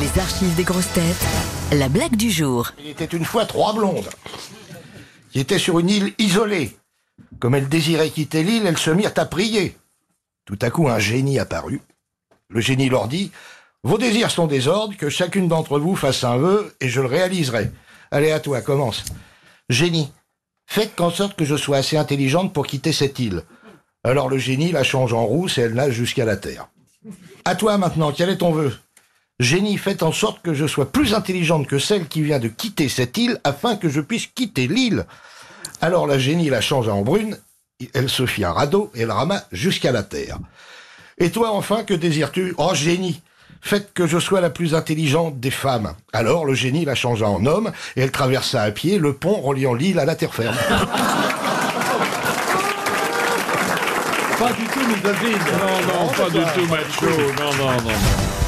Les archives des grosses têtes. La blague du jour. Il était une fois trois blondes qui étaient sur une île isolée. Comme elles désiraient quitter l'île, elles se mirent à prier. Tout à coup, un génie apparut. Le génie leur dit Vos désirs sont des ordres, que chacune d'entre vous fasse un vœu et je le réaliserai. Allez, à toi, commence. Génie, faites qu'en sorte que je sois assez intelligente pour quitter cette île. Alors le génie la change en rousse et elle nage jusqu'à la terre. À toi maintenant, quel est ton vœu? Génie, faites en sorte que je sois plus intelligente que celle qui vient de quitter cette île afin que je puisse quitter l'île. Alors la génie la change en brune, elle se fit un radeau et la rama jusqu'à la terre. Et toi enfin, que désires-tu? Oh génie Faites que je sois la plus intelligente des femmes. Alors le génie la changea en homme et elle traversa à pied le pont reliant l'île à la terre ferme. Pas du tout misogyne. Non, non, pas du tout macho. Non, non, non.